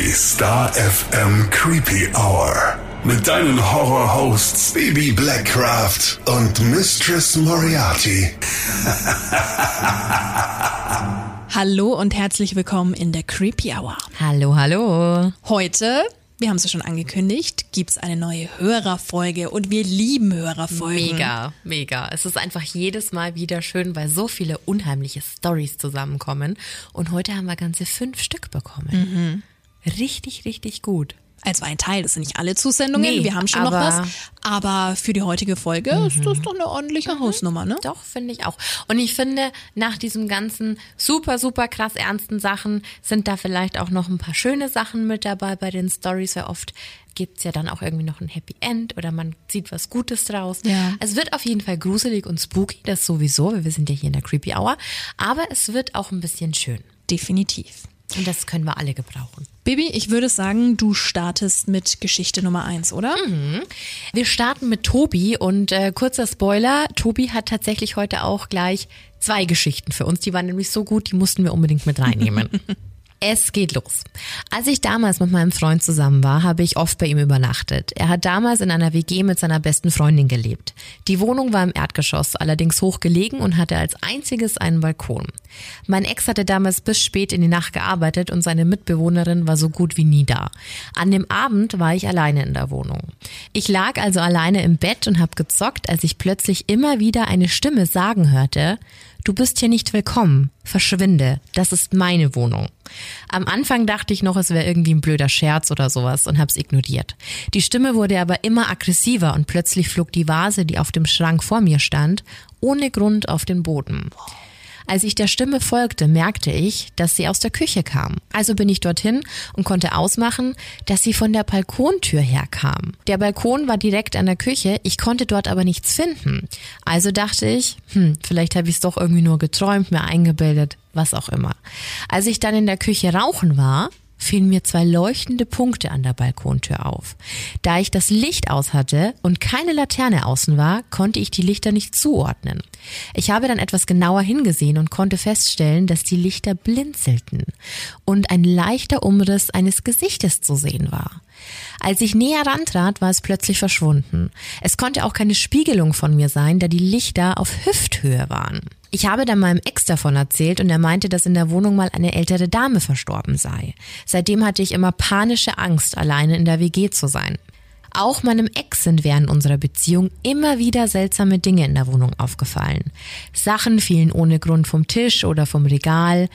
Die Star FM Creepy Hour. Mit deinen Horror-Hosts Baby Blackcraft und Mistress Moriarty. Hallo und herzlich willkommen in der Creepy Hour. Hallo, hallo. Heute, wir haben es ja schon angekündigt, gibt's eine neue Hörerfolge und wir lieben Hörerfolgen. Mega, mega. Es ist einfach jedes Mal wieder schön, weil so viele unheimliche Stories zusammenkommen. Und heute haben wir ganze fünf Stück bekommen. Richtig, richtig gut. Also ein Teil, das sind nicht alle Zusendungen, Nee, wir haben schon noch was. Aber für die heutige Folge ist das doch eine ordentliche Hausnummer, ne? Doch, finde ich auch. Und ich finde, nach diesem ganzen super, super krass ernsten Sachen sind da vielleicht auch noch ein paar schöne Sachen mit dabei bei den Stories, weil oft gibt's ja dann auch irgendwie noch ein Happy End oder man sieht was Gutes draus. Ja. Es wird auf jeden Fall gruselig und spooky, das sowieso, weil wir sind ja hier in der Creepy Hour. Aber es wird auch ein bisschen schön. Definitiv. Und das können wir alle gebrauchen. Bibi, ich würde sagen, du startest mit Geschichte Nummer eins, oder? Wir starten mit Tobi und äh, kurzer Spoiler, Tobi hat tatsächlich heute auch gleich zwei Geschichten für uns. Die waren nämlich so gut, die mussten wir unbedingt mit reinnehmen. Es geht los. Als ich damals mit meinem Freund zusammen war, habe ich oft bei ihm übernachtet. Er hat damals in einer WG mit seiner besten Freundin gelebt. Die Wohnung war im Erdgeschoss, allerdings hoch gelegen und hatte als einziges einen Balkon. Mein Ex hatte damals bis spät in die Nacht gearbeitet und seine Mitbewohnerin war so gut wie nie da. An dem Abend war ich alleine in der Wohnung. Ich lag also alleine im Bett und habe gezockt, als ich plötzlich immer wieder eine Stimme sagen hörte, Du bist hier nicht willkommen. Verschwinde. Das ist meine Wohnung. Am Anfang dachte ich noch, es wäre irgendwie ein blöder Scherz oder sowas und hab's ignoriert. Die Stimme wurde aber immer aggressiver und plötzlich flog die Vase, die auf dem Schrank vor mir stand, ohne Grund auf den Boden. Als ich der Stimme folgte, merkte ich, dass sie aus der Küche kam. Also bin ich dorthin und konnte ausmachen, dass sie von der Balkontür herkam. Der Balkon war direkt an der Küche, ich konnte dort aber nichts finden. Also dachte ich, hm, vielleicht habe ich es doch irgendwie nur geträumt, mir eingebildet, was auch immer. Als ich dann in der Küche rauchen war, fielen mir zwei leuchtende Punkte an der Balkontür auf. Da ich das Licht aus hatte und keine Laterne außen war, konnte ich die Lichter nicht zuordnen. Ich habe dann etwas genauer hingesehen und konnte feststellen, dass die Lichter blinzelten und ein leichter Umriss eines Gesichtes zu sehen war. Als ich näher rantrat, war es plötzlich verschwunden. Es konnte auch keine Spiegelung von mir sein, da die Lichter auf Hüfthöhe waren. Ich habe dann meinem Ex davon erzählt und er meinte, dass in der Wohnung mal eine ältere Dame verstorben sei. Seitdem hatte ich immer panische Angst, alleine in der WG zu sein. Auch meinem Ex sind während unserer Beziehung immer wieder seltsame Dinge in der Wohnung aufgefallen. Sachen fielen ohne Grund vom Tisch oder vom Regal,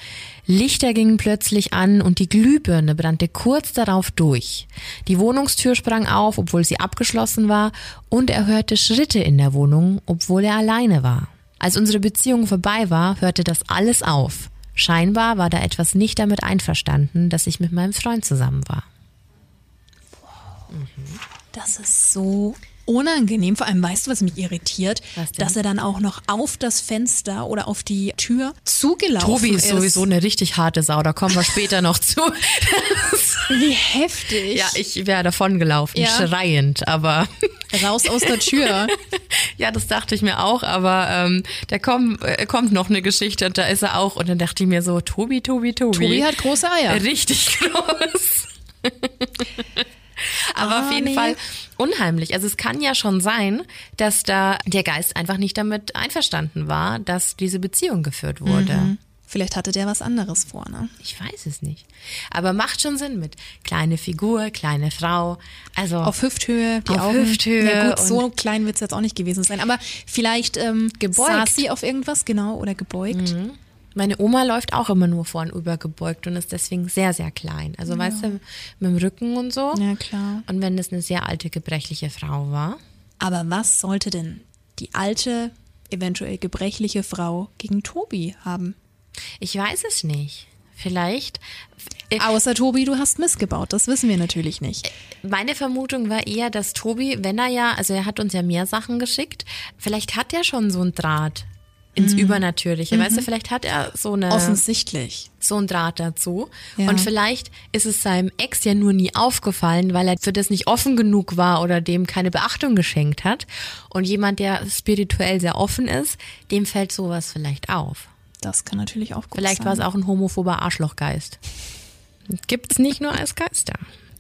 Lichter gingen plötzlich an und die Glühbirne brannte kurz darauf durch. Die Wohnungstür sprang auf, obwohl sie abgeschlossen war, und er hörte Schritte in der Wohnung, obwohl er alleine war. Als unsere Beziehung vorbei war, hörte das alles auf. Scheinbar war da etwas nicht damit einverstanden, dass ich mit meinem Freund zusammen war. Das ist so unangenehm. Vor allem, weißt du, was mich irritiert? Was? Dass er dann auch noch auf das Fenster oder auf die Tür zugelaufen Tobi ist sowieso eine richtig harte Sau, da kommen wir später noch zu. Wie heftig. ja, ich wäre davon gelaufen, Ja. schreiend, aber Raus aus der Tür. ja, das dachte ich mir auch, aber ähm, da kommt, äh, kommt noch eine Geschichte und da ist er auch und dann dachte ich mir so, Tobi, Tobi, Tobi. Tobi hat große Eier. Richtig groß. Aber Ah, auf jeden nee. Fall unheimlich. Also es kann ja schon sein, dass da der Geist einfach nicht damit einverstanden war, dass diese Beziehung geführt wurde. Mhm. Vielleicht hatte der was anderes vor, ne? Ich weiß es nicht. Aber macht schon Sinn mit kleine Figur, kleine Frau. Also Auf Hüfthöhe, die Auf Augen. Hüfthöhe Ja gut, so klein wird es jetzt auch nicht gewesen sein. Aber vielleicht ähm, Gebeugt. saß sie auf irgendwas, genau, oder gebeugt. Meine Oma läuft auch immer nur vorn übergebeugt und ist deswegen sehr, sehr klein. Also weißt du, mit dem Rücken und so. Ja, klar. Und wenn das eine sehr alte, gebrechliche Frau war. Aber was sollte denn die alte, eventuell gebrechliche Frau gegen Tobi haben? Ich weiß es nicht. Vielleicht. äh, Außer Tobi, du hast missgebaut. Das wissen wir natürlich nicht. Meine Vermutung war eher, dass Tobi, wenn er ja, also er hat uns ja mehr Sachen geschickt, vielleicht hat er schon so einen Draht ins Übernatürliche. Weißt du, vielleicht hat er so eine Offensichtlich. so einen Draht dazu. Ja. Und vielleicht ist es seinem Ex ja nur nie aufgefallen, weil er für das nicht offen genug war oder dem keine Beachtung geschenkt hat. Und jemand, der spirituell sehr offen ist, dem fällt sowas vielleicht auf. Das kann natürlich auch gut Vielleicht sein. war es auch ein homophober Arschlochgeist. Gibt's nicht nur als Geister.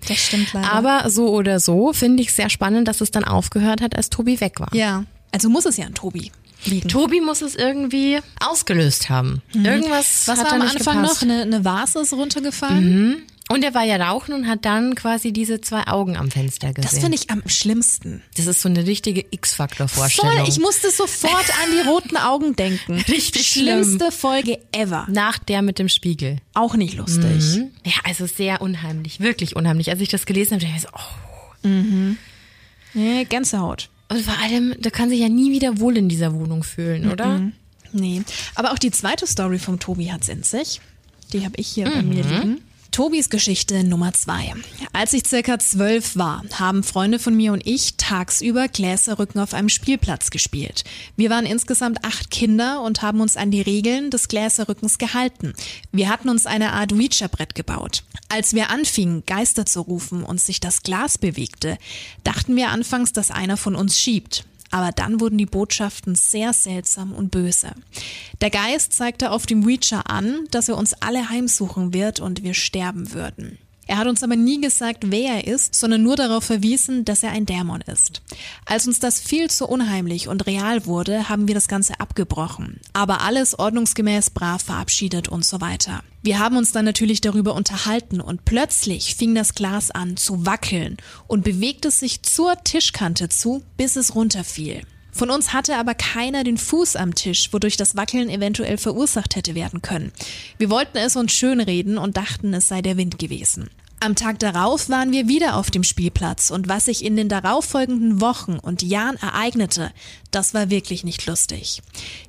Das stimmt leider. Aber so oder so finde ich sehr spannend, dass es dann aufgehört hat, als Tobi weg war. ja, also muss es ja an Tobi liegen. Tobi muss es irgendwie ausgelöst haben. Irgendwas Mhm. Was hat war am Anfang gepasst. noch? Eine, eine Vase ist runtergefallen? Und er war ja rauchen und hat dann quasi diese zwei Augen am Fenster gesehen. Das finde ich am schlimmsten. Das ist so eine richtige X-Faktor-Vorstellung. Voll, ich musste sofort an die roten Augen denken. Richtig Schlimmste Folge ever. Nach der mit dem Spiegel. Auch nicht lustig. Ja, also sehr unheimlich, wirklich unheimlich. Als ich das gelesen habe, dachte ich so, oh. Nee, Gänsehaut. Und vor allem, da kann sich ja nie wieder wohl in dieser Wohnung fühlen, oder? Nee. Aber auch die zweite Story vom Tobi hat's in sich. Die habe ich hier bei mir liegen. Tobis Geschichte Nummer zwei. Als ich circa zwölf war, haben Freunde von mir und ich tagsüber Gläserrücken auf einem Spielplatz gespielt. Wir waren insgesamt acht Kinder und haben uns an die Regeln des Gläserrückens gehalten. Wir hatten uns eine Art Ouija-Brett gebaut. Als wir anfingen, Geister zu rufen und sich das Glas bewegte, dachten wir anfangs, dass einer von uns schiebt. Aber dann wurden die Botschaften sehr seltsam und böse. Der Geist zeigte auf dem Ouija an, dass er uns alle heimsuchen wird und wir sterben würden. Er hat uns aber nie gesagt, wer er ist, sondern nur darauf verwiesen, dass er ein Dämon ist. Als uns das viel zu unheimlich und real wurde, haben wir das Ganze abgebrochen. Aber alles ordnungsgemäß brav verabschiedet und so weiter. Wir haben uns dann natürlich darüber unterhalten und plötzlich fing das Glas an zu wackeln und bewegte sich zur Tischkante zu, bis es runterfiel. Von uns hatte aber keiner den Fuß am Tisch, wodurch das Wackeln eventuell verursacht hätte werden können. Wir wollten es uns schönreden und dachten, es sei der Wind gewesen. Am Tag darauf waren wir wieder auf dem Spielplatz und was sich in den darauffolgenden Wochen und Jahren ereignete, das war wirklich nicht lustig.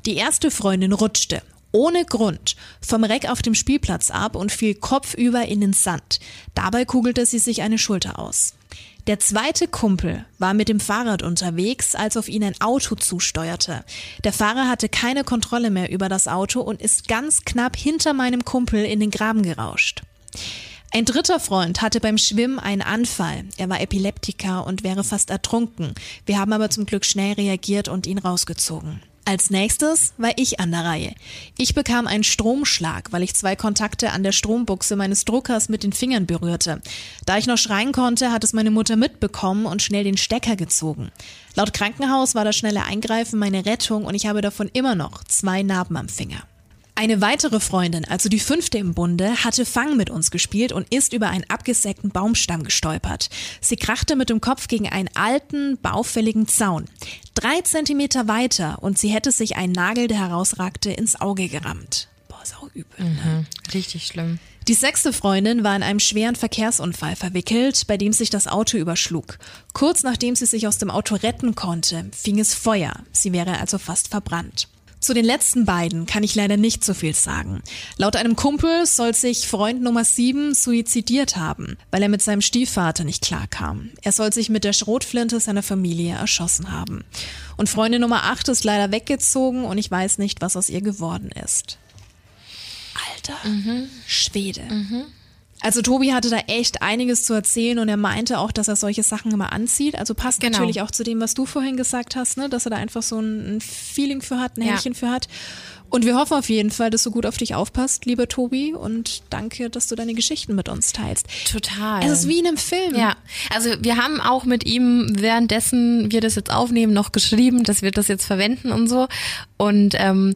Die erste Freundin rutschte ohne Grund vom Reck auf dem Spielplatz ab und fiel kopfüber in den Sand. Dabei kugelte sie sich eine Schulter aus. Der zweite Kumpel war mit dem Fahrrad unterwegs, als auf ihn ein Auto zusteuerte. Der Fahrer hatte keine Kontrolle mehr über das Auto und ist ganz knapp hinter meinem Kumpel in den Graben gerauscht. Ein dritter Freund hatte beim Schwimmen einen Anfall. Er war Epileptiker und wäre fast ertrunken. Wir haben aber zum Glück schnell reagiert und ihn rausgezogen. Als nächstes war ich an der Reihe. Ich bekam einen Stromschlag, weil ich zwei Kontakte an der Strombuchse meines Druckers mit den Fingern berührte. Da ich noch schreien konnte, hat es meine Mutter mitbekommen und schnell den Stecker gezogen. Laut Krankenhaus war das schnelle Eingreifen meine Rettung und ich habe davon immer noch zwei Narben am Finger. Eine weitere Freundin, also die fünfte im Bunde, hatte Fang mit uns gespielt und ist über einen abgesägten Baumstamm gestolpert. Sie krachte mit dem Kopf gegen einen alten, baufälligen Zaun. Drei Zentimeter weiter und sie hätte sich einen Nagel, der herausragte, ins Auge gerammt. Boah, sau übel. Ne? Richtig schlimm. Die sechste Freundin war in einem schweren Verkehrsunfall verwickelt, bei dem sich das Auto überschlug. Kurz nachdem sie sich aus dem Auto retten konnte, fing es Feuer. Sie wäre also fast verbrannt. Zu den letzten beiden kann ich leider nicht so viel sagen. Laut einem Kumpel soll sich Freund Nummer 7 suizidiert haben, weil er mit seinem Stiefvater nicht klarkam. Er soll sich mit der Schrotflinte seiner Familie erschossen haben. Und Freundin Nummer 8 ist leider weggezogen und ich weiß nicht, was aus ihr geworden ist. Alter, Schwede. Also Tobi hatte da echt einiges zu erzählen und er meinte auch, dass er solche Sachen immer anzieht. Also passt Genau. natürlich auch zu dem, was du vorhin gesagt hast, ne? dass er da einfach so ein ein Feeling für hat, ein Ja. Händchen für hat. Und wir hoffen auf jeden Fall, dass du gut auf dich aufpasst, lieber Tobi. Und danke, dass du deine Geschichten mit uns teilst. Total. Es ist wie in einem Film. Ja, also wir haben auch mit ihm währenddessen wir das jetzt aufnehmen noch geschrieben, dass wir das jetzt verwenden und so. Und ähm,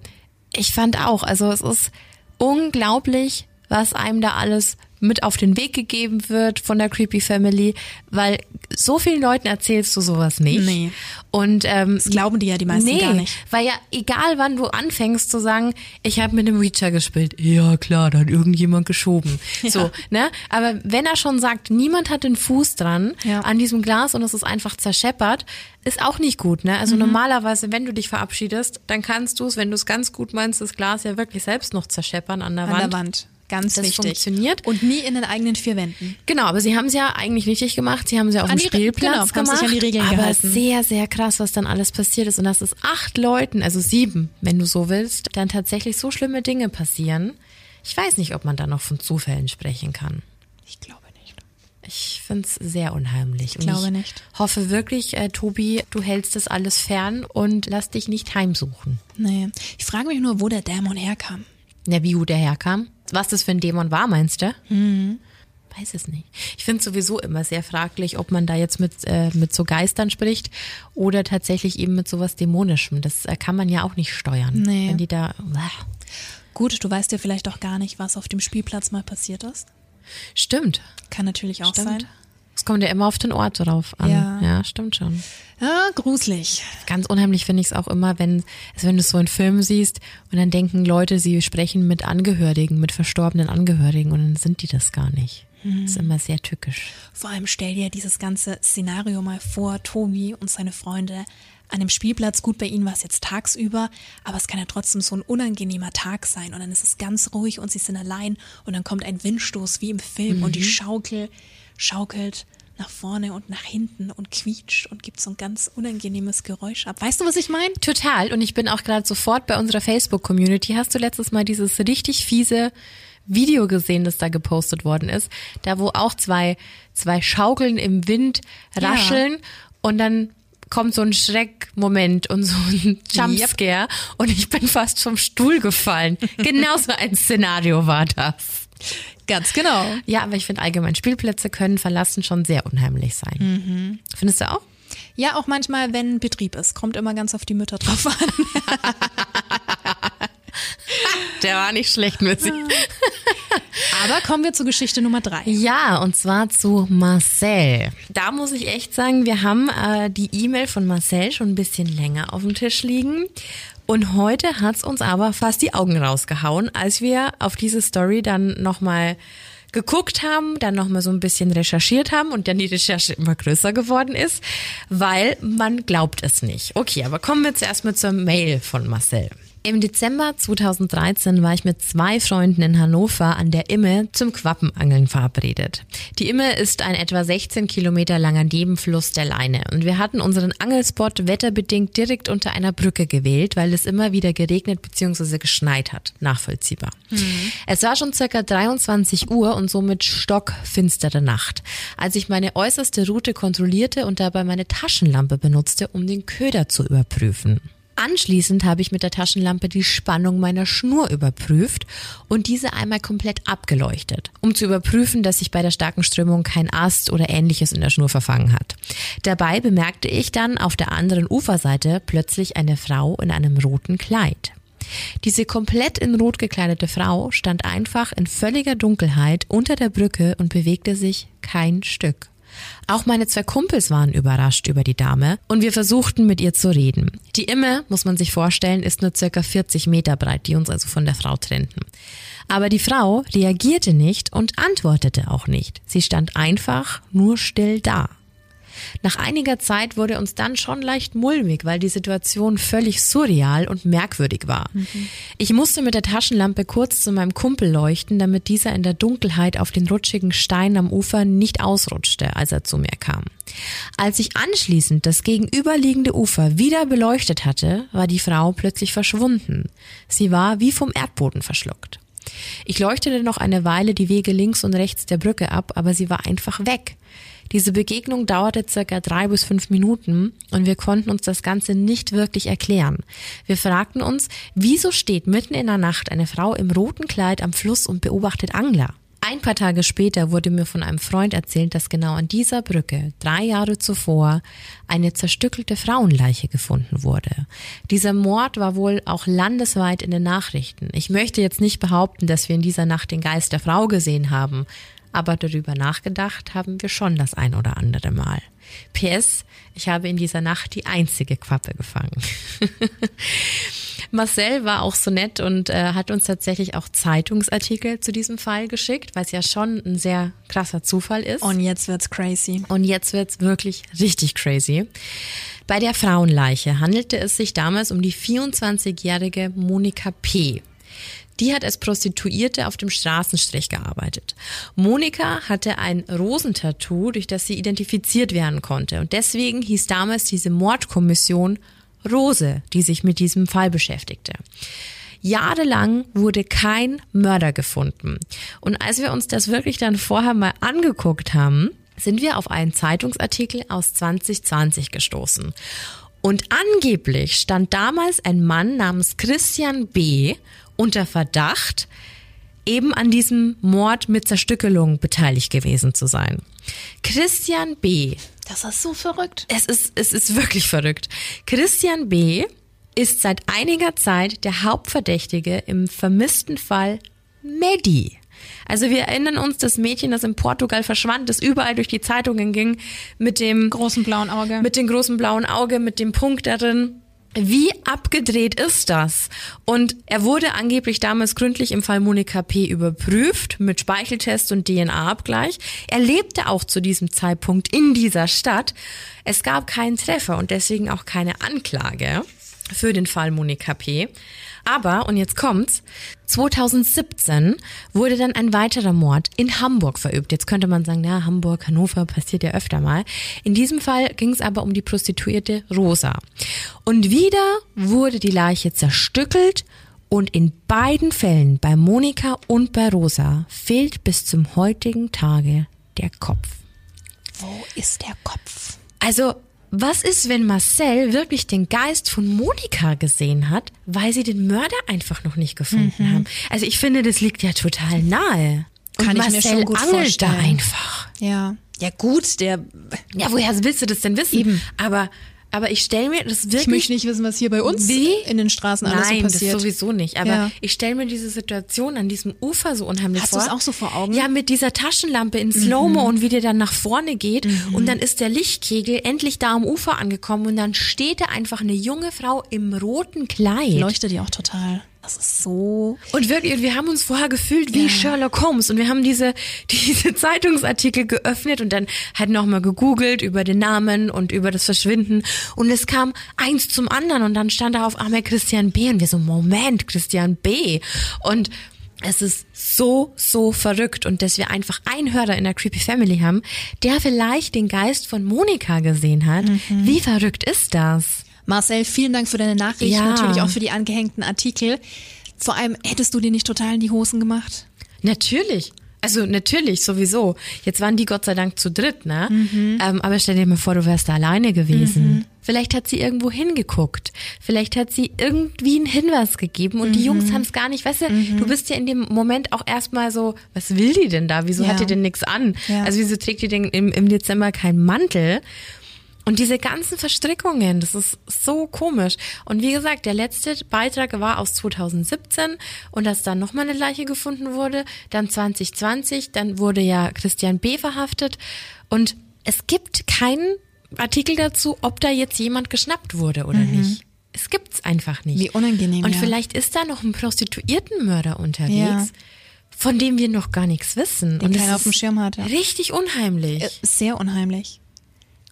ich fand auch, also es ist unglaublich, was einem da alles mit auf den Weg gegeben wird von der Creepy Family, weil so vielen Leuten erzählst du sowas nicht. Nee. Und ähm, Das glauben die ja die meisten nee, gar nicht. weil ja egal wann du anfängst zu sagen, ich habe mit dem Reacher gespielt, ja klar, da hat irgendjemand geschoben. So, ne? Aber wenn er schon sagt, niemand hat den Fuß dran Ja. an diesem Glas und es ist einfach zerscheppert, ist auch nicht gut, ne? Mhm. Also normalerweise, wenn du dich verabschiedest, dann kannst du es, wenn du es ganz gut meinst, das Glas ja wirklich selbst noch zerscheppern an der An Wand. der Wand. Ganz Das wichtig. funktioniert. Und nie in den eigenen vier Wänden. Genau, aber sie haben es ja eigentlich richtig gemacht. Sie haben es ja auf An dem Spielplatz genau, gemacht. sich an die Regeln aber gehalten. sehr, sehr krass, was dann alles passiert ist. Und dass es acht Leuten, also sieben, wenn du so willst, dann tatsächlich so schlimme Dinge passieren. Ich weiß nicht, ob man da noch von Zufällen sprechen kann. Ich glaube nicht. Ich find's sehr unheimlich. Ich glaube ich nicht. hoffe wirklich, äh, Tobi, du hältst das alles fern und lass dich nicht heimsuchen. Nee. Ich frage mich nur, wo der Dämon herkam. Na, wie gut der herkam. Was das für ein Dämon war, meinst du? weiß es nicht. Ich finde sowieso immer sehr fraglich, ob man da jetzt mit, äh, mit so Geistern spricht oder tatsächlich eben mit sowas Dämonischem. Das äh, kann man ja auch nicht steuern. Nee. Wenn die da. Gut, du weißt ja vielleicht auch gar nicht, was auf dem Spielplatz mal passiert ist. Stimmt. Kann natürlich auch Stimmt. sein. Es kommt ja immer auf den Ort drauf an. Ja. ja stimmt schon. Ja, gruselig. Ganz unheimlich finde ich es auch immer, wenn, also wenn du es so in Filmen siehst und dann denken Leute, sie sprechen mit Angehörigen, mit verstorbenen Angehörigen und dann sind die das gar nicht. Das ist immer sehr tückisch. Vor allem stell dir dieses ganze Szenario mal vor, Tobi und seine Freunde an dem Spielplatz. Gut, bei ihnen war es jetzt tagsüber, aber es kann ja trotzdem so ein unangenehmer Tag sein. Und dann ist es ganz ruhig und sie sind allein und dann kommt ein Windstoß wie im Film und die Schaukel schaukelt nach vorne und nach hinten und quietscht und gibt so ein ganz unangenehmes Geräusch ab. Weißt du, was ich meine? Total. Und ich bin auch gerade sofort bei unserer Facebook-Community. Hast du letztes Mal dieses richtig fiese Video gesehen, das da gepostet worden ist? Da, wo auch zwei, zwei Schaukeln im Wind rascheln und dann kommt so ein Schreckmoment und so ein Jumpscare und ich bin fast vom Stuhl gefallen. Genauso ein Szenario war das. Ganz genau. Ja, aber ich finde allgemein Spielplätze können verlassen schon sehr unheimlich sein. Findest du auch? Ja, auch manchmal, wenn Betrieb ist. Kommt immer ganz auf die Mütter drauf an. Der war nicht schlecht mit sich. Aber kommen wir zur Geschichte Nummer drei. Ja, und zwar zu Marcel. Da muss ich echt sagen, wir haben äh, die E-Mail von Marcel schon ein bisschen länger auf dem Tisch liegen. Und heute hat's uns aber fast die Augen rausgehauen, als wir auf diese Story dann nochmal geguckt haben, dann nochmal so ein bisschen recherchiert haben und dann die Recherche immer größer geworden ist, weil man glaubt es nicht. Okay, aber kommen wir zuerst mal zur Mail von Marcel. Im Dezember 2013 war ich mit zwei Freunden in Hannover an der Imme zum Quappenangeln verabredet. Die Imme ist ein etwa 16 Kilometer langer Nebenfluss der Leine und wir hatten unseren Angelspot wetterbedingt direkt unter einer Brücke gewählt, weil es immer wieder geregnet bzw. geschneit hat. Nachvollziehbar. Es war schon circa 23 Uhr und somit stockfinstere Nacht, als ich meine äußerste Route kontrollierte und dabei meine Taschenlampe benutzte, um den Köder zu überprüfen. Anschließend habe ich mit der Taschenlampe die Spannung meiner Schnur überprüft und diese einmal komplett abgeleuchtet, um zu überprüfen, dass sich bei der starken Strömung kein Ast oder ähnliches in der Schnur verfangen hat. Dabei bemerkte ich dann auf der anderen Uferseite plötzlich eine Frau in einem roten Kleid. Diese komplett in Rot gekleidete Frau stand einfach in völliger Dunkelheit unter der Brücke und bewegte sich kein Stück. Auch meine zwei Kumpels waren überrascht über die Dame und wir versuchten mit ihr zu reden. Die Imme, muss man sich vorstellen, ist nur circa 40 Meter breit, die uns also von der Frau trennten. Aber die Frau reagierte nicht und antwortete auch nicht. Sie stand einfach nur still da. Nach einiger Zeit wurde uns dann schon leicht mulmig, weil die Situation völlig surreal und merkwürdig war. Ich musste mit der Taschenlampe kurz zu meinem Kumpel leuchten, damit dieser in der Dunkelheit auf den rutschigen Stein am Ufer nicht ausrutschte, als er zu mir kam. Als ich anschließend das gegenüberliegende Ufer wieder beleuchtet hatte, war die Frau plötzlich verschwunden. Sie war wie vom Erdboden verschluckt. Ich leuchtete noch eine Weile die Wege links und rechts der Brücke ab, aber sie war einfach weg. Diese Begegnung dauerte circa drei bis fünf Minuten und wir konnten uns das Ganze nicht wirklich erklären. Wir fragten uns, wieso steht mitten in der Nacht eine Frau im roten Kleid am Fluss und beobachtet Angler? Ein paar Tage später wurde mir von einem Freund erzählt, dass genau an dieser Brücke drei Jahre zuvor eine zerstückelte Frauenleiche gefunden wurde. Dieser Mord war wohl auch landesweit in den Nachrichten. Ich möchte jetzt nicht behaupten, dass wir in dieser Nacht den Geist der Frau gesehen haben, aber darüber nachgedacht haben wir schon das ein oder andere Mal. PS, ich habe in dieser Nacht die einzige Quappe gefangen. Marcel war auch so nett und äh, hat uns tatsächlich auch Zeitungsartikel zu diesem Fall geschickt, weil es ja schon ein sehr krasser Zufall ist. Und jetzt wird's crazy. Und jetzt wird's wirklich richtig crazy. Bei der Frauenleiche handelte es sich damals um die 24-jährige Monika P. Die hat als Prostituierte auf dem Straßenstrich gearbeitet. Monika hatte ein Rosentattoo, durch das sie identifiziert werden konnte. Und deswegen hieß damals diese Mordkommission Rose, die sich mit diesem Fall beschäftigte. Jahrelang wurde kein Mörder gefunden. Und als wir uns das wirklich dann vorher mal angeguckt haben, sind wir auf einen Zeitungsartikel aus 2020 gestoßen. Und angeblich stand damals ein Mann namens Christian B. unter Verdacht, eben an diesem Mord mit Zerstückelung beteiligt gewesen zu sein. Christian B. Das ist so verrückt. Es ist, es ist wirklich verrückt. Christian B. ist seit einiger Zeit der Hauptverdächtige im vermissten Fall Medi. Also wir erinnern uns, das Mädchen, das in Portugal verschwand, das überall durch die Zeitungen ging, mit dem Großen blauen Auge. mit dem großen blauen Auge, mit dem Punkt darin. Wie abgedreht ist das? Und er wurde angeblich damals gründlich im Fall Monika P. überprüft mit Speicheltest und DNA-Abgleich. Er lebte auch zu diesem Zeitpunkt in dieser Stadt. Es gab keinen Treffer und deswegen auch keine Anklage für den Fall Monika P. Aber, und jetzt kommt's, 2017 wurde dann ein weiterer Mord in Hamburg verübt. Jetzt könnte man sagen, ja, Hamburg, Hannover passiert ja öfter mal. In diesem Fall ging es aber um die Prostituierte Rosa. Und wieder wurde die Leiche zerstückelt und in beiden Fällen, bei Monika und bei Rosa, fehlt bis zum heutigen Tage der Kopf. Wo ist der Kopf? Also, was ist, wenn Marcel wirklich den Geist von Monika gesehen hat, weil sie den Mörder einfach noch nicht gefunden haben? Also ich finde, das liegt ja total nahe. Und Kann ich mir Marcel schon gut angelt da vorstellen. einfach. Ja. Ja gut, der. Ja, woher willst du das denn wissen? Eben. Aber, aber ich stelle mir das wirklich. Ich möchte nicht wissen, was hier bei uns Wie? in den Straßen alles Nein, so passiert. das sowieso nicht. Aber Ja. ich stelle mir diese Situation an diesem Ufer so unheimlich Hast du vor. es auch so vor Augen? Mhm. Ja, mit dieser Taschenlampe in Slow-Mo und wie der dann nach vorne geht. Und dann ist der Lichtkegel endlich da am Ufer angekommen und dann steht da einfach eine junge Frau im roten Kleid. Leuchtet die auch total. Das ist so. Und wirklich, wir haben uns vorher gefühlt wie Sherlock Holmes und wir haben diese, diese Zeitungsartikel geöffnet und dann halt nochmal gegoogelt über den Namen und über das Verschwinden und es kam eins zum anderen und dann stand da auf einmal Christian B. und wir so, Moment, Christian B. Und es ist so, so verrückt und dass wir einfach einen Hörer in der Creepy Family haben, der vielleicht den Geist von Monika gesehen hat. Wie verrückt ist das? Marcel, vielen Dank für deine Nachricht. Ja. Natürlich auch für die angehängten Artikel. Vor allem, hättest du dir nicht total in die Hosen gemacht? Natürlich. Also natürlich, sowieso. Jetzt waren die Gott sei Dank zu dritt, ne? Ähm, aber stell dir mal vor, du wärst da alleine gewesen. Vielleicht hat sie irgendwo hingeguckt. Vielleicht hat sie irgendwie einen Hinweis gegeben und die Jungs haben es gar nicht, weißt du, du bist ja in dem Moment auch erstmal so, was will die denn da? Wieso Ja. hat die denn nichts an? Ja. Also wieso trägt die denn im, im Dezember keinen Mantel? Und diese ganzen Verstrickungen, das ist so komisch. Und wie gesagt, der letzte Beitrag war aus 2017 und dass dann nochmal eine Leiche gefunden wurde, dann 2020, dann wurde ja Christian B. verhaftet und es gibt keinen Artikel dazu, ob da jetzt jemand geschnappt wurde oder nicht. Es gibt's einfach nicht. Mhm. Wie unangenehm, Und ja. vielleicht ist da noch ein Prostituiertenmörder unterwegs, Ja. von dem wir noch gar nichts wissen. Den und keiner auf dem Schirm hat, ja. Richtig unheimlich. Äh, Sehr unheimlich.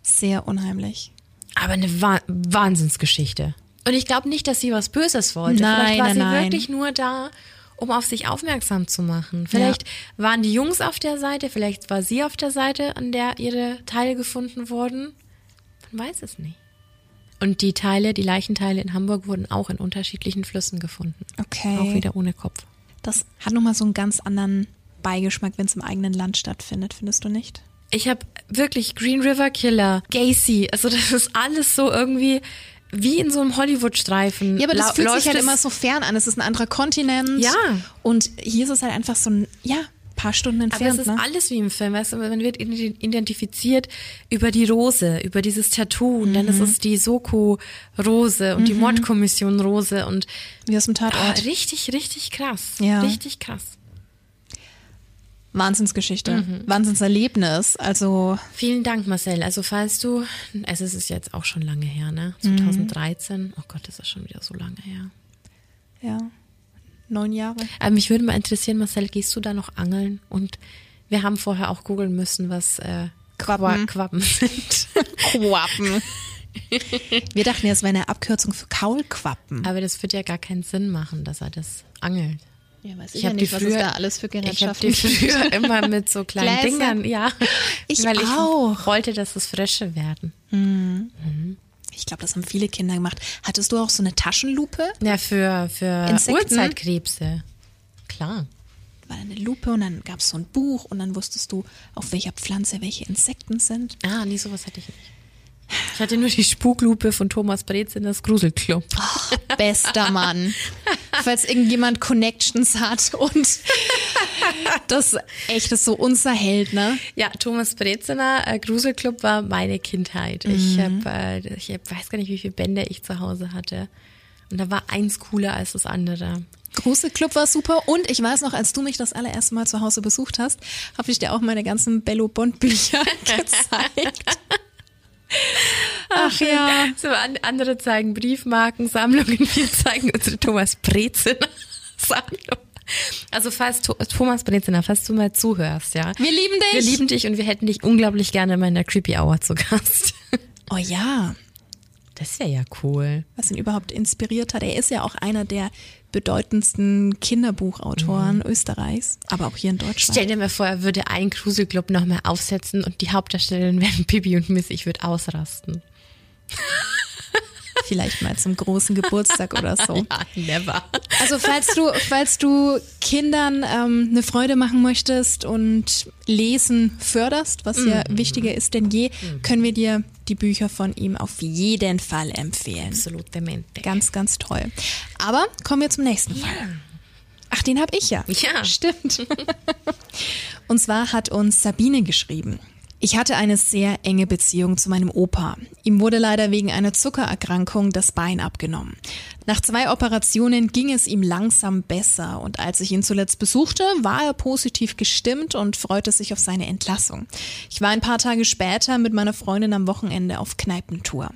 Sehr unheimlich. Aber eine Wa Wahnsinnsgeschichte. Und ich glaube nicht, dass sie was Böses wollte. Nein, Vielleicht war nein, sie nein. wirklich nur da, um auf sich aufmerksam zu machen. Vielleicht waren die Jungs auf der Seite, vielleicht war sie auf der Seite, an der ihre Teile gefunden wurden. Man weiß es nicht. Und die Teile, die Leichenteile in Hamburg wurden auch in unterschiedlichen Flüssen gefunden. Okay. Auch wieder ohne Kopf. Das hat nochmal so einen ganz anderen Beigeschmack, wenn es im eigenen Land stattfindet, findest du nicht? Ich habe wirklich Green River Killer, Gacy, also das ist alles so irgendwie wie in so einem Hollywood-Streifen. Ja, aber das Lau- fühlt sich halt immer so fern an. Es ist ein anderer Kontinent. Ja. Und hier ist es halt einfach so ein, ja, paar Stunden Aber entfernt. es ist ne? alles wie im Film, weißt du, man wird identifiziert über die Rose, über dieses Tattoo und dann ist es die Soko-Rose und die Mordkommission-Rose und Wie aus dem ah, Tatort. richtig, richtig krass. Ja. Richtig krass. Wahnsinnsgeschichte. Mhm. Wahnsinnserlebnis. Also, Vielen Dank, Marcel. Also falls du, also es ist jetzt auch schon lange her, ne? Mhm. 2013. Oh Gott, das ist schon wieder so lange her. ja, neun Jahre. Aber mich würde mal interessieren, Marcel, gehst du da noch angeln? Und wir haben vorher auch googeln müssen, was äh, Quappen. Qua- Quappen sind. Quappen. Wir dachten, ja, es wäre eine Abkürzung für Kaulquappen. Aber das wird ja gar keinen Sinn machen, dass er das angelt. Ja, weiß Ich habe die früher, alles für ich habe Gerätschaften die früher immer mit so kleinen Gläser. Dingern, ja, Ich weil ich auch. wollte, dass es Frösche werden. Ich glaube, das haben viele Kinder gemacht. Hattest du auch so eine Taschenlupe? Ja, für für Insekten? Urzeitkrebse. Klar. War eine Lupe und dann gab es so ein Buch und dann wusstest du, auf welcher Pflanze welche Insekten sind. Ah, nee, sowas hatte ich nicht. Ich hatte nur die Spuklupe von Thomas Brezel in das Gruselclub. Oh, bester Mann. Falls irgendjemand Connections hat und das echt ist so unser Held, ne? Ja, Thomas Brezener, äh, Gruselclub war meine Kindheit. Mhm. Ich, hab, äh, ich hab, weiß gar nicht, wie viele Bände ich zu Hause hatte. Und da war eins cooler als das andere. Gruselclub war super und ich weiß noch, als du mich das allererste Mal zu Hause besucht hast, habe ich dir auch meine ganzen Bello Bond Bücher gezeigt. Ach ja. So andere zeigen Briefmarken, Sammlungen, wir zeigen unsere Thomas Brezener Sammlung. Also falls Thomas Brezener, falls du mal zuhörst, ja. Wir lieben dich. Wir lieben dich und wir hätten dich unglaublich gerne in meiner Creepy Hour zu Gast. Oh ja. Das wäre ja cool. Was ihn überhaupt inspiriert hat. Er ist ja auch einer der bedeutendsten Kinderbuchautoren mhm. Österreichs, aber auch hier in Deutschland. Stell dir mal vor, er würde einen Gruselclub nochmal aufsetzen und die Hauptdarstellerin wären Bibi und Miss. Ich würde ausrasten. Vielleicht mal zum großen Geburtstag oder so. Ja, never. Also falls du, falls du Kindern ähm, eine Freude machen möchtest und Lesen förderst, was ja mhm. wichtiger ist denn je, mhm. können wir dir die Bücher von ihm auf jeden Fall empfehlen. Absolutamente. Ganz, ganz toll. Aber kommen wir zum nächsten Fall. Ja. Ach, den habe ich ja. Ja. Stimmt. Und zwar hat uns Sabine geschrieben. Ich hatte eine sehr enge Beziehung zu meinem Opa. Ihm wurde leider wegen einer Zuckererkrankung das Bein abgenommen. Nach zwei Operationen ging es ihm langsam besser und als ich ihn zuletzt besuchte, war er positiv gestimmt und freute sich auf seine Entlassung. Ich war ein paar Tage später mit meiner Freundin am Wochenende auf Kneipentour.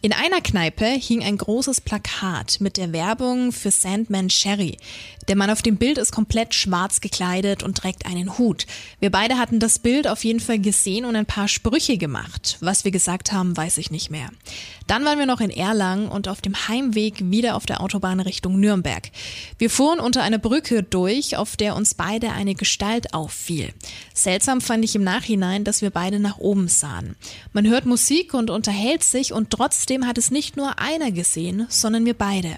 In einer Kneipe hing ein großes Plakat mit der Werbung für Sandman Sherry. Der Mann auf dem Bild ist komplett schwarz gekleidet und trägt einen Hut. Wir beide hatten das Bild auf jeden Fall gesehen und ein paar Sprüche gemacht. Was wir gesagt haben, weiß ich nicht mehr. Dann waren wir noch in Erlangen und auf dem Heimweg wieder auf der Autobahn Richtung Nürnberg. Wir fuhren unter einer Brücke durch, auf der uns beide eine Gestalt auffiel. Seltsam fand ich im Nachhinein, dass wir beide nach oben sahen. Man hört Musik und unterhält sich und trotzdem hat es nicht nur einer gesehen, sondern wir beide.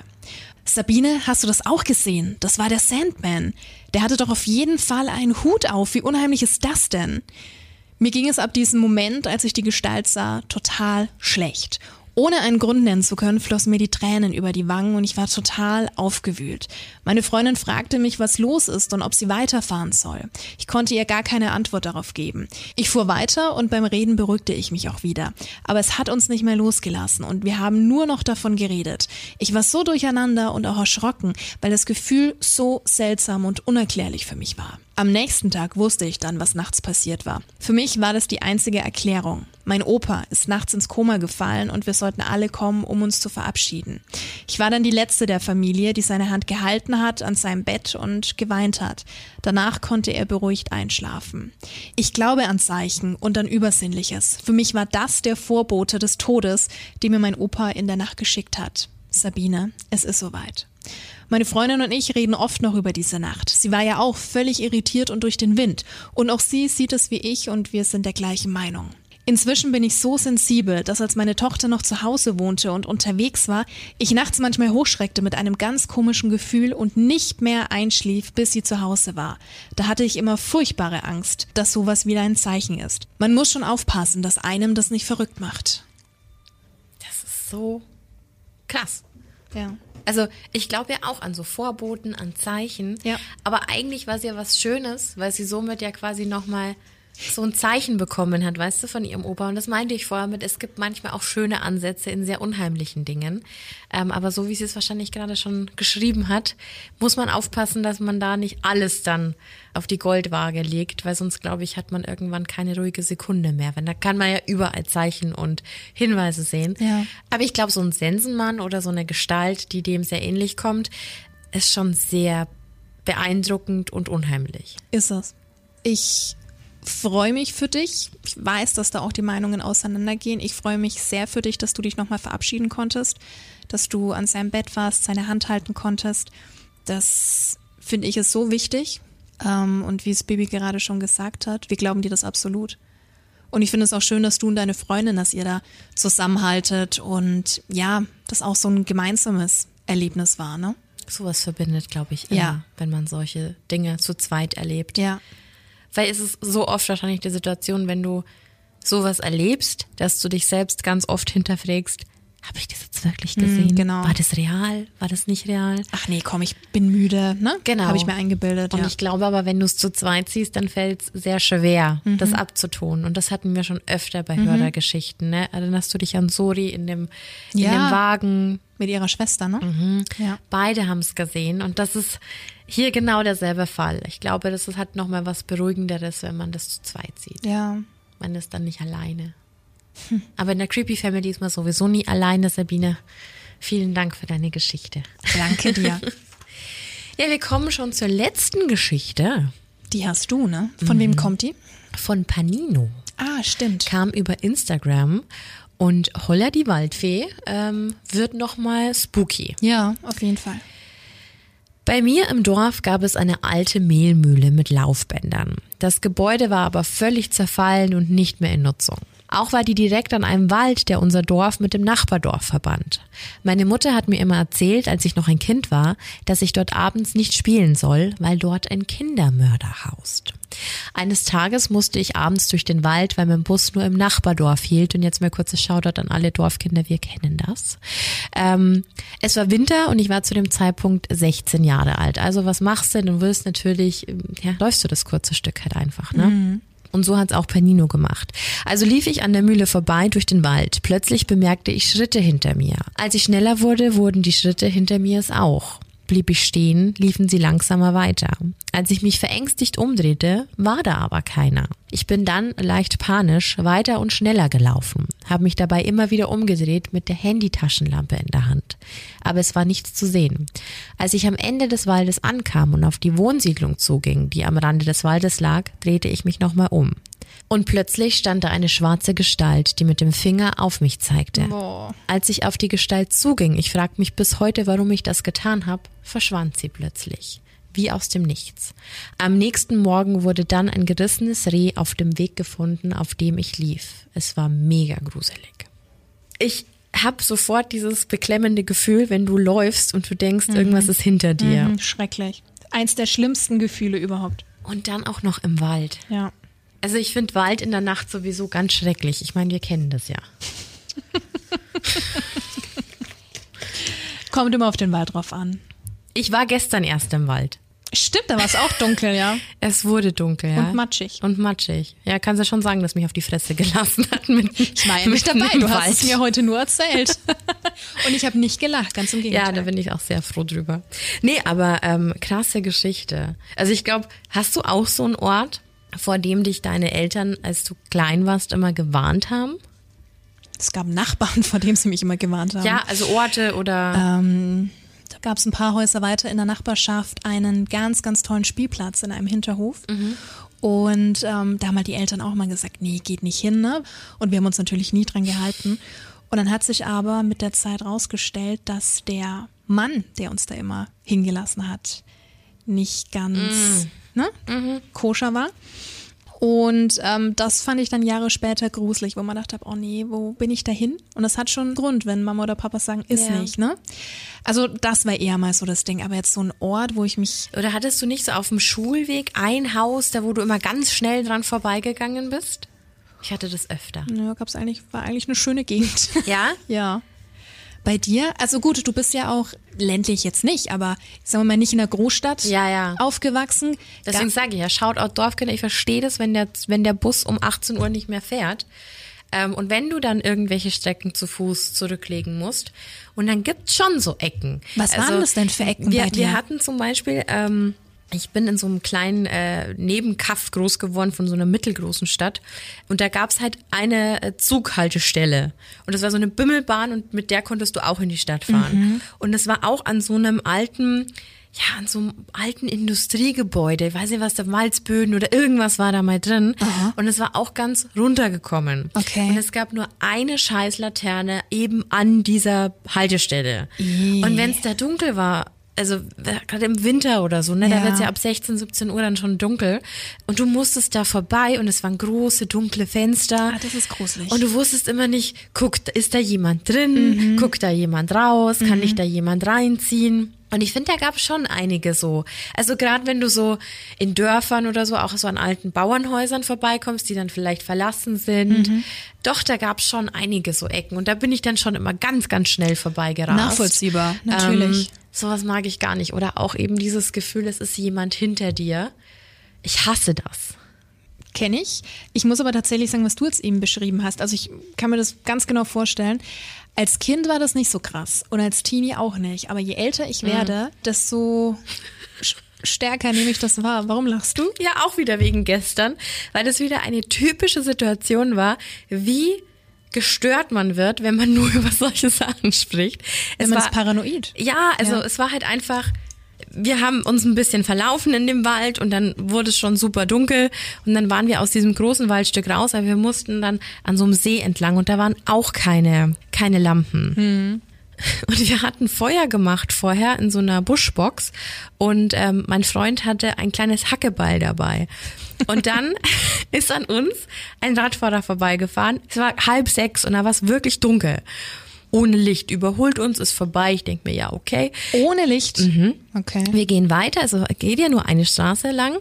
Sabine, hast du das auch gesehen? Das war der Sandman. Der hatte doch auf jeden Fall einen Hut auf. Wie unheimlich ist das denn? Mir ging es ab diesem Moment, als ich die Gestalt sah, total schlecht. Ohne einen Grund nennen zu können, flossen mir die Tränen über die Wangen und ich war total aufgewühlt. Meine Freundin fragte mich, was los ist und ob sie weiterfahren soll. Ich konnte ihr gar keine Antwort darauf geben. Ich fuhr weiter und beim Reden beruhigte ich mich auch wieder. Aber es hat uns nicht mehr losgelassen und wir haben nur noch davon geredet. Ich war so durcheinander und auch erschrocken, weil das Gefühl so seltsam und unerklärlich für mich war. Am nächsten Tag wusste ich dann, was nachts passiert war. Für mich war das die einzige Erklärung. Mein Opa ist nachts ins Koma gefallen und wir sollten alle kommen, um uns zu verabschieden. Ich war dann die letzte der Familie, die seine Hand gehalten hat an seinem Bett und geweint hat. Danach konnte er beruhigt einschlafen. Ich glaube an Zeichen und an Übersinnliches. Für mich war das der Vorbote des Todes, den mir mein Opa in der Nacht geschickt hat. Sabine, es ist soweit. Meine Freundin und ich reden oft noch über diese Nacht. Sie war ja auch völlig irritiert und durch den Wind. Und auch sie sieht es wie ich und wir sind der gleichen Meinung. Inzwischen bin ich so sensibel, dass als meine Tochter noch zu Hause wohnte und unterwegs war, ich nachts manchmal hochschreckte mit einem ganz komischen Gefühl und nicht mehr einschlief, bis sie zu Hause war. Da hatte ich immer furchtbare Angst, dass sowas wieder ein Zeichen ist. Man muss schon aufpassen, dass einem das nicht verrückt macht. Das ist so krass. Ja. Also ich glaube ja auch an so Vorboten, an Zeichen. Ja. Aber eigentlich war es ja was Schönes, weil sie somit ja quasi nochmal so ein Zeichen bekommen hat, weißt du, von ihrem Opa. Und das meinte ich vorher mit, es gibt manchmal auch schöne Ansätze in sehr unheimlichen Dingen. Ähm, aber so wie sie es wahrscheinlich gerade schon geschrieben hat, muss man aufpassen, dass man da nicht alles dann auf die Goldwaage legt, weil sonst, glaube ich, hat man irgendwann keine ruhige Sekunde mehr. Wenn da kann man ja überall Zeichen und Hinweise sehen. Ja. Aber ich glaube, so ein Sensenmann oder so eine Gestalt, die dem sehr ähnlich kommt, ist schon sehr beeindruckend und unheimlich. Ist es. Ich freue mich für dich. Ich weiß, dass da auch die Meinungen auseinandergehen. Ich freue mich sehr für dich, dass du dich nochmal verabschieden konntest, dass du an seinem Bett warst, seine Hand halten konntest. Das finde ich ist so wichtig. Ähm, und wie es Bibi gerade schon gesagt hat, wir glauben dir das absolut. Und ich finde es auch schön, dass du und deine Freundin, dass ihr da zusammenhaltet und ja, das auch so ein gemeinsames Erlebnis war, ne? Sowas verbindet, glaube ich, immer, Ja. wenn man solche Dinge zu zweit erlebt. Ja. Weil es ist so oft wahrscheinlich die Situation, wenn du sowas erlebst, dass du dich selbst ganz oft hinterfragst, habe ich das jetzt wirklich gesehen? genau. War das real? War das nicht real? Ach nee, komm, ich bin müde, ne? Genau. Habe ich mir eingebildet. Und ja. ich glaube aber, wenn du es zu zweit siehst, dann fällt es sehr schwer, Mhm. das abzutun. Und das hatten wir schon öfter bei Hörergeschichten. Ne? Erinnerst du dich an Sori in dem, in Ja. dem Wagen? Mit ihrer Schwester, ne? Ja. Beide haben es gesehen. Und das ist hier genau derselbe Fall. Ich glaube, das ist, hat nochmal was Beruhigenderes, wenn man das zu zweit sieht. Ja. Man ist dann nicht alleine. Aber in der Creepy Family ist man sowieso nie alleine, Sabine. Vielen Dank für deine Geschichte. Danke dir. Ja, wir kommen schon zur letzten Geschichte Die hast du, ne? Von wem kommt die? von Panino. Ah, stimmt. kam über Instagram und Holla die Waldfee ähm, wird nochmal spooky. Ja, auf jeden Fall. Bei mir im Dorf gab es eine alte Mehlmühle mit Laufbändern. Das Gebäude war aber völlig zerfallen und nicht mehr in Nutzung. Auch war die direkt an einem Wald, der unser Dorf mit dem Nachbardorf verband. Meine Mutter hat mir immer erzählt, als ich noch ein Kind war, dass ich dort abends nicht spielen soll, weil dort ein Kindermörder haust. Eines Tages musste ich abends durch den Wald, weil mein Bus nur im Nachbardorf hielt. Und jetzt mal kurzes Shoutout an alle Dorfkinder, wir kennen das. Ähm, es war Winter und ich war zu dem Zeitpunkt 16 Jahre alt. Also was machst du? Du wirst natürlich, ja, läufst du das kurze Stück halt einfach, ne? Und so hat's auch Panino gemacht. Also lief ich an der Mühle vorbei durch den Wald. Plötzlich bemerkte ich Schritte hinter mir. Als ich schneller wurde, wurden die Schritte hinter mir es auch. Blieb ich stehen, liefen sie langsamer weiter. Als ich mich verängstigt umdrehte, war da aber keiner. Ich bin dann leicht panisch weiter und schneller gelaufen, habe mich dabei immer wieder umgedreht mit der Handytaschenlampe in der Hand. Aber es war nichts zu sehen. Als ich am Ende des Waldes ankam und auf die Wohnsiedlung zuging, die am Rande des Waldes lag, drehte ich mich nochmal um. Und plötzlich stand da eine schwarze Gestalt, die mit dem Finger auf mich zeigte. Boah. Als ich auf die Gestalt zuging, ich frage mich bis heute, warum ich das getan habe, verschwand sie plötzlich. Wie aus dem Nichts. Am nächsten Morgen wurde dann ein gerissenes Reh auf dem Weg gefunden, auf dem ich lief. Es war mega gruselig. Ich habe sofort dieses beklemmende Gefühl, wenn du läufst und du denkst, irgendwas ist hinter dir. Mhm, schrecklich. Eins der schlimmsten Gefühle überhaupt. Und dann auch noch im Wald. Ja. Also ich finde Wald in der Nacht sowieso ganz schrecklich. Ich meine, wir kennen das ja. Kommt immer auf den Wald drauf an. Ich war gestern erst im Wald. Stimmt, da war es auch dunkel, ja. Es wurde dunkel, ja. Und matschig. Und matschig. Ja, kannst du schon sagen, dass mich auf die Fresse gelassen hat. Mit, Ich war ja nicht dabei, du hast Wald. es mir heute nur erzählt. Und ich habe nicht gelacht, ganz im Ja, Gegenteil. da bin ich auch sehr froh drüber. Nee, aber ähm, krasse Geschichte. Also ich glaube, hast du auch so einen Ort, vor dem dich deine Eltern, als du klein warst, immer gewarnt haben? es gab Nachbarn, vor dem sie mich immer gewarnt haben. Ja, also Orte oder Ähm, da gab es ein paar Häuser weiter in der Nachbarschaft einen ganz, ganz tollen Spielplatz in einem Hinterhof. Und ähm, da haben halt die Eltern auch mal gesagt, nee, geht nicht hin. Ne? Und wir haben uns natürlich nie dran gehalten. Und dann hat sich aber mit der Zeit rausgestellt, dass der Mann, der uns da immer hingelassen hat, nicht ganz ne, koscher war. Und ähm, das fand ich dann Jahre später gruselig, wo man dachte, oh nee, wo bin ich dahin? Und das hat schon einen Grund, wenn Mama oder Papa sagen, ist Ja. nicht, ne? Also das war eher mal so das Ding. Aber jetzt so ein Ort, wo ich mich oder hattest du nicht so auf dem Schulweg ein Haus, da wo du immer ganz schnell dran vorbeigegangen bist? Ich hatte das öfter. Ja, gab's eigentlich, war eigentlich eine schöne Gegend. Ja? ja. Bei dir? Also gut, du bist ja auch ländlich jetzt nicht, aber sagen wir mal nicht in der Großstadt Ja, ja. aufgewachsen. Deswegen sage ich ja, Shoutout Dorfkinder, ich verstehe das, wenn der, wenn der Bus um 18 Uhr nicht mehr fährt. Ähm, und wenn du dann irgendwelche Strecken zu Fuß zurücklegen musst, und dann gibt's schon so Ecken. Also, Was waren das denn für Ecken wir, bei dir? Wir hatten zum Beispiel, ähm, ich bin in so einem kleinen äh, Nebenkaff groß geworden von so einer mittelgroßen Stadt. Und da gab's halt eine äh, Zughaltestelle. Und das war so eine Bimmelbahn und mit der konntest du auch in die Stadt fahren. Mhm. Und das war auch an so einem alten, ja, an so einem alten Industriegebäude. Ich weiß nicht, was da Malzböden oder irgendwas war da mal drin. Und es war auch ganz runtergekommen. Okay. Und es gab nur eine Scheißlaterne eben an dieser Haltestelle. Ih. Und wenn es da dunkel war, also gerade im Winter oder so, ne, da Ja. wird's ja ab 16, 17 Uhr dann schon dunkel. Und du musstest da vorbei und es waren große, dunkle Fenster. Ah, das ist gruselig. Und du wusstest immer nicht, guck, ist da jemand drin? Mhm. Guckt da jemand raus? Kann ich da jemand reinziehen? Und ich finde, da gab es schon einige so. Also gerade wenn du so in Dörfern oder so, auch so an alten Bauernhäusern vorbeikommst, die dann vielleicht verlassen sind. Mhm. Doch, da gab es schon einige so Ecken. Und da bin ich dann schon immer ganz, ganz schnell vorbeigerast. Nachvollziehbar, natürlich. Ähm, sowas mag ich gar nicht. Oder auch eben dieses Gefühl, es ist jemand hinter dir. Ich hasse das. Kenne ich. Ich muss aber tatsächlich sagen, was du jetzt eben beschrieben hast. Also ich kann mir das ganz genau vorstellen. Als Kind war das nicht so krass und als Teenie auch nicht. Aber je älter ich werde, mhm. desto stärker nehme ich das wahr. Warum lachst du? Ja, auch wieder wegen gestern, weil das wieder eine typische Situation war, wie gestört man wird, wenn man nur über solche Sachen spricht. Es man war, ist paranoid. Ja, also ja. es war halt einfach wir haben uns ein bisschen verlaufen in dem Wald und dann wurde es schon super dunkel und dann waren wir aus diesem großen Waldstück raus, aber wir mussten dann an so einem See entlang und da waren auch keine, keine Lampen. Hm. Und wir hatten Feuer gemacht vorher in so einer Buschbox und ähm, mein Freund hatte ein kleines Hackeball dabei. Und dann ist an uns ein Radfahrer vorbeigefahren. Es war halb sechs und da war es wirklich dunkel ohne Licht überholt uns, ist vorbei. Ich denke mir, ja, okay. Ohne Licht? Mhm. Okay. Wir gehen weiter, also geht ja nur eine Straße lang.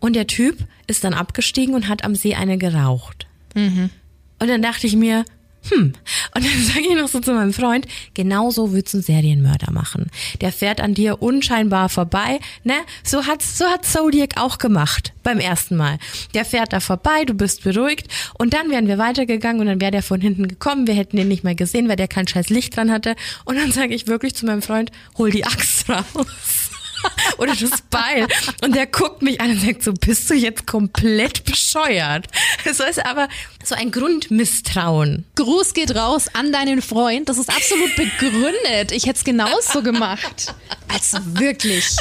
Und der Typ ist dann abgestiegen und hat am See eine geraucht. Mhm. Und dann dachte ich mir, hm. Und dann sage ich noch so zu meinem Freund, genau so wird's ein Serienmörder machen. Der fährt an dir unscheinbar vorbei, ne? So hat's, so hat Zodiac auch gemacht beim ersten Mal. Der fährt da vorbei, du bist beruhigt und dann wären wir weitergegangen und dann wäre der von hinten gekommen, wir hätten ihn nicht mehr gesehen, weil der kein scheiß Licht dran hatte und dann sage ich wirklich zu meinem Freund, hol die Axt raus. oder das Beil. Und der guckt mich an und sagt so, bist du jetzt komplett bescheuert? So ist aber so ein Grundmisstrauen. Gruß geht raus an deinen Freund. Das ist absolut begründet. Ich hätte es genauso gemacht. Also wirklich.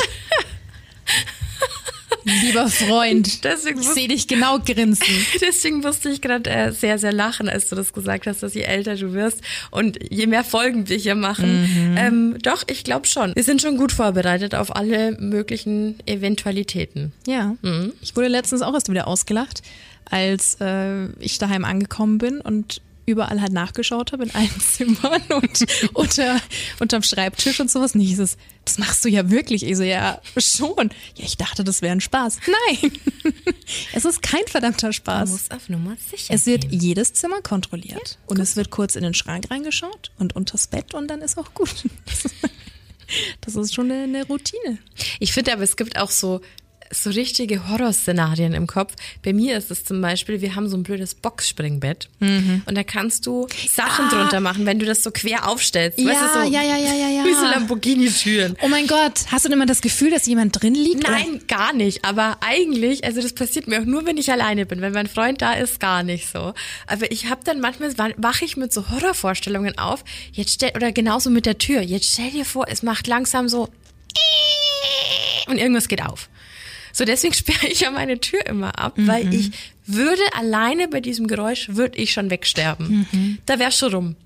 Lieber Freund, deswegen ich sehe dich genau grinsen. Deswegen musste ich gerade äh, sehr, sehr lachen, als du das gesagt hast, dass je älter du wirst und je mehr Folgen wir hier machen. Mhm. Ähm, doch, ich glaube schon. Wir sind schon gut vorbereitet auf alle möglichen Eventualitäten. Ja. Mhm. Ich wurde letztens auch erst wieder ausgelacht, als äh, ich daheim angekommen bin und überall halt nachgeschaut habe in allen Zimmern und unter, unterm Schreibtisch und sowas. Nicht, es, das machst du ja wirklich. Ich so, ja, schon. Ja, ich dachte, das wäre ein Spaß. Nein, es ist kein verdammter Spaß. Man muss auf Nummer sicher Es wird gehen. jedes Zimmer kontrolliert ja, und es wird kurz in den Schrank reingeschaut und unters Bett und dann ist auch gut. Das ist schon eine, eine Routine. Ich finde aber, es gibt auch so so richtige Horrorszenarien im Kopf. Bei mir ist es zum Beispiel, wir haben so ein blödes Boxspringbett mhm. und da kannst du Sachen ah. drunter machen, wenn du das so quer aufstellst. Ja, weißt du, so, ja, ja, ja, ja, ja. Wie so Lamborghini-Türen. Oh mein Gott, hast du denn immer das Gefühl, dass jemand drin liegt? Nein, oder? gar nicht. Aber eigentlich, also das passiert mir auch nur, wenn ich alleine bin. Wenn mein Freund da ist, gar nicht so. Aber ich habe dann manchmal, wache ich mit so Horrorvorstellungen auf. Jetzt stell, oder genauso mit der Tür. Jetzt stell dir vor, es macht langsam so und irgendwas geht auf. So deswegen sperre ich ja meine Tür immer ab, mhm. weil ich würde alleine bei diesem Geräusch würde ich schon wegsterben. Mhm. Da wäre schon rum.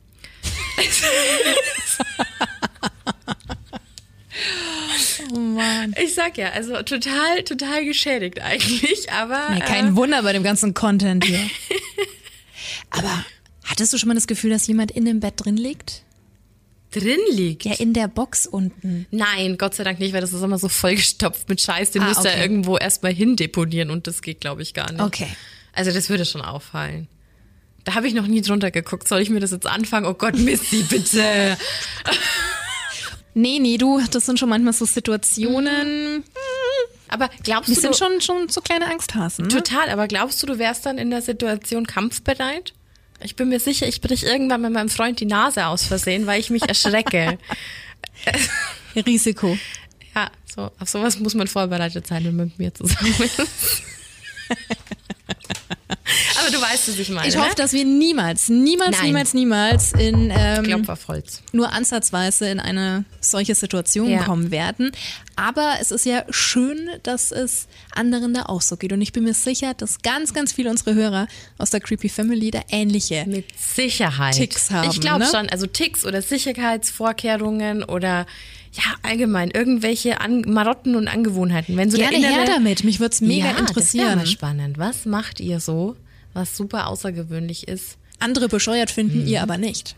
Oh Mann. Ich sag ja, also total, total geschädigt eigentlich, aber. Nee, kein äh, Wunder bei dem ganzen Content hier. aber hattest du schon mal das Gefühl, dass jemand in dem Bett drin liegt? Drin liegt. Ja, in der Box unten. Nein, Gott sei Dank nicht, weil das ist immer so vollgestopft mit Scheiß. Den ah, müsst ihr okay. irgendwo erstmal hindeponieren und das geht, glaube ich, gar nicht. Okay. Also das würde schon auffallen. Da habe ich noch nie drunter geguckt. Soll ich mir das jetzt anfangen? Oh Gott, Missy, bitte. nee, nee, du, das sind schon manchmal so Situationen. Aber glaubst Wir du. Wir sind schon, schon so kleine Angsthasen. Ne? Total, aber glaubst du, du wärst dann in der Situation kampfbereit? Ich bin mir sicher, ich brich irgendwann mit meinem Freund die Nase aus Versehen, weil ich mich erschrecke. Risiko. Ja, so, auf sowas muss man vorbereitet sein, wenn man mit mir zusammen ist. Aber du weißt, was ich meine. Ich hoffe, ne? dass wir niemals, niemals, Nein. niemals, niemals in ähm, nur ansatzweise in eine solche Situation ja. kommen werden. Aber es ist ja schön, dass es anderen da auch so geht. Und ich bin mir sicher, dass ganz, ganz viele unserer Hörer aus der Creepy Family da ähnliche Mit Sicherheit. Ticks haben. Ich glaube ne? schon. Also Ticks oder Sicherheitsvorkehrungen oder ja, allgemein, irgendwelche An Marotten und Angewohnheiten. Wenn so Gerne innere, her damit, mich würde es mega ja, interessieren. Das spannend. Was macht ihr so, was super außergewöhnlich ist? Andere bescheuert finden, mhm. ihr aber nicht.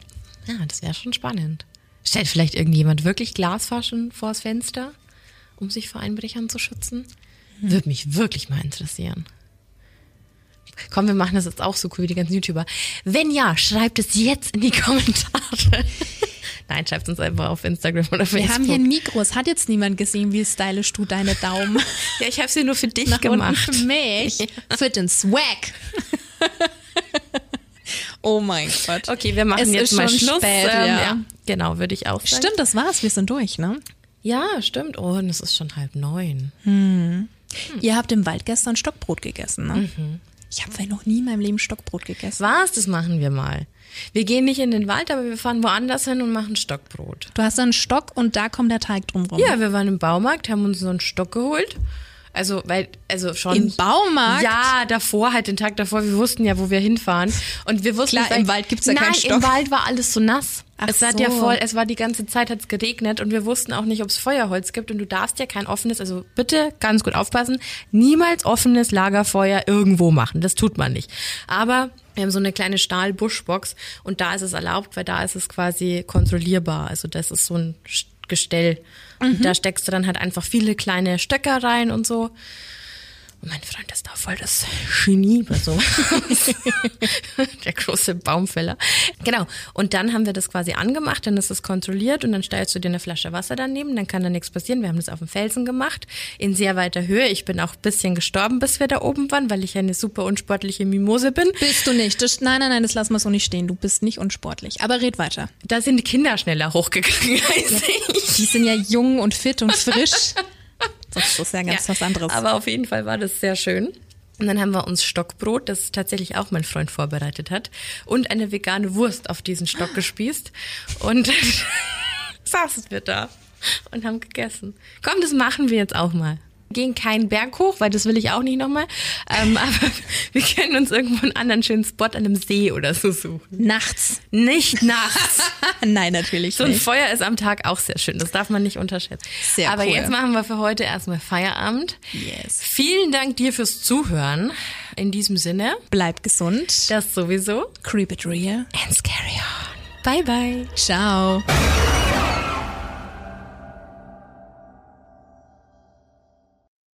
Ja, das wäre schon spannend. Stellt vielleicht irgendjemand wirklich Glasfaschen vors Fenster, um sich vor Einbrechern zu schützen? Würde mich wirklich mal interessieren. Komm, wir machen das jetzt auch so cool wie die ganzen YouTuber. Wenn ja, schreibt es jetzt in die Kommentare. Nein, schreibt uns einfach auf Instagram oder Facebook. Wir haben hier ein Mikro. Es hat jetzt niemand gesehen, wie stylisch du deine Daumen ja, ich habe sie nur für dich nach unten gemacht. für mich. Für den Swag. oh mein Gott. Okay, wir machen Es jetzt mal Schluss. spät, ähm, ja. Genau, würde ich auch sagen. Stimmt, das war's. Wir sind durch, ne? Ja, stimmt. Oh, und es ist schon halb neun. Ihr habt im Wald gestern Stockbrot gegessen, ne? Ich habe noch nie in meinem Leben Stockbrot gegessen. Was? Das machen wir mal. Wir gehen nicht in den Wald, aber wir fahren woanders hin und machen Stockbrot. Du hast einen Stock und da kommt der Teig drum rum. Ja, wir waren im Baumarkt, haben uns so einen Stock geholt. Also, weil, also schon. Im Baumarkt? Ja, davor, halt den Tag davor. Wir wussten ja, wo wir hinfahren. Und wir wussten, Klar, im Wald gibt's ja Nein, keinen Stock. im Wald war alles so nass. Ach es hat ja voll, es war die ganze Zeit, hat's geregnet und wir wussten auch nicht, ob es Feuerholz gibt und du darfst ja kein offenes, also bitte ganz gut aufpassen, niemals offenes Lagerfeuer irgendwo machen. Das tut man nicht. Aber wir haben so eine kleine Stahl-Buschbox und da ist es erlaubt, weil da ist es quasi kontrollierbar. Also das ist so ein St- Gestell. Und Mhm. da steckst du dann halt einfach viele kleine Stöcker rein und so. Mein Freund ist da voll das Genie bei so. Der große Baumfäller. Genau. Und dann haben wir das quasi angemacht, dann ist es kontrolliert und dann stellst du dir eine Flasche Wasser daneben, dann kann da nichts passieren. Wir haben das auf dem Felsen gemacht, in sehr weiter Höhe. Ich bin auch ein bisschen gestorben, bis wir da oben waren, weil ich eine super unsportliche Mimose bin. Bist du nicht. Das, nein, nein, nein, das lassen wir so nicht stehen. Du bist nicht unsportlich. Aber red weiter. Da sind die Kinder schneller hochgegangen als ich. Die sind ja jung und fit und frisch. Das ist ja ganz was anderes. Aber auf jeden Fall war das sehr schön. Und dann haben wir uns Stockbrot, das tatsächlich auch mein Freund vorbereitet hat, und eine vegane Wurst auf diesen Stock gespießt. Und saßen wir da und haben gegessen. Komm, das machen wir jetzt auch mal. Gehen keinen Berg hoch, weil das will ich auch nicht nochmal. Ähm, aber wir können uns irgendwo einen anderen schönen Spot an einem See oder so suchen. Nachts. Nicht nachts. nein, natürlich So ein nicht. Feuer ist am Tag auch sehr schön. Das darf man nicht unterschätzen. Sehr Aber cool. jetzt machen wir für heute erstmal Feierabend. Yes. Vielen Dank dir fürs Zuhören. In diesem Sinne, Bleib gesund. das sowieso. Creep it real. And scary on. Bye bye. Ciao.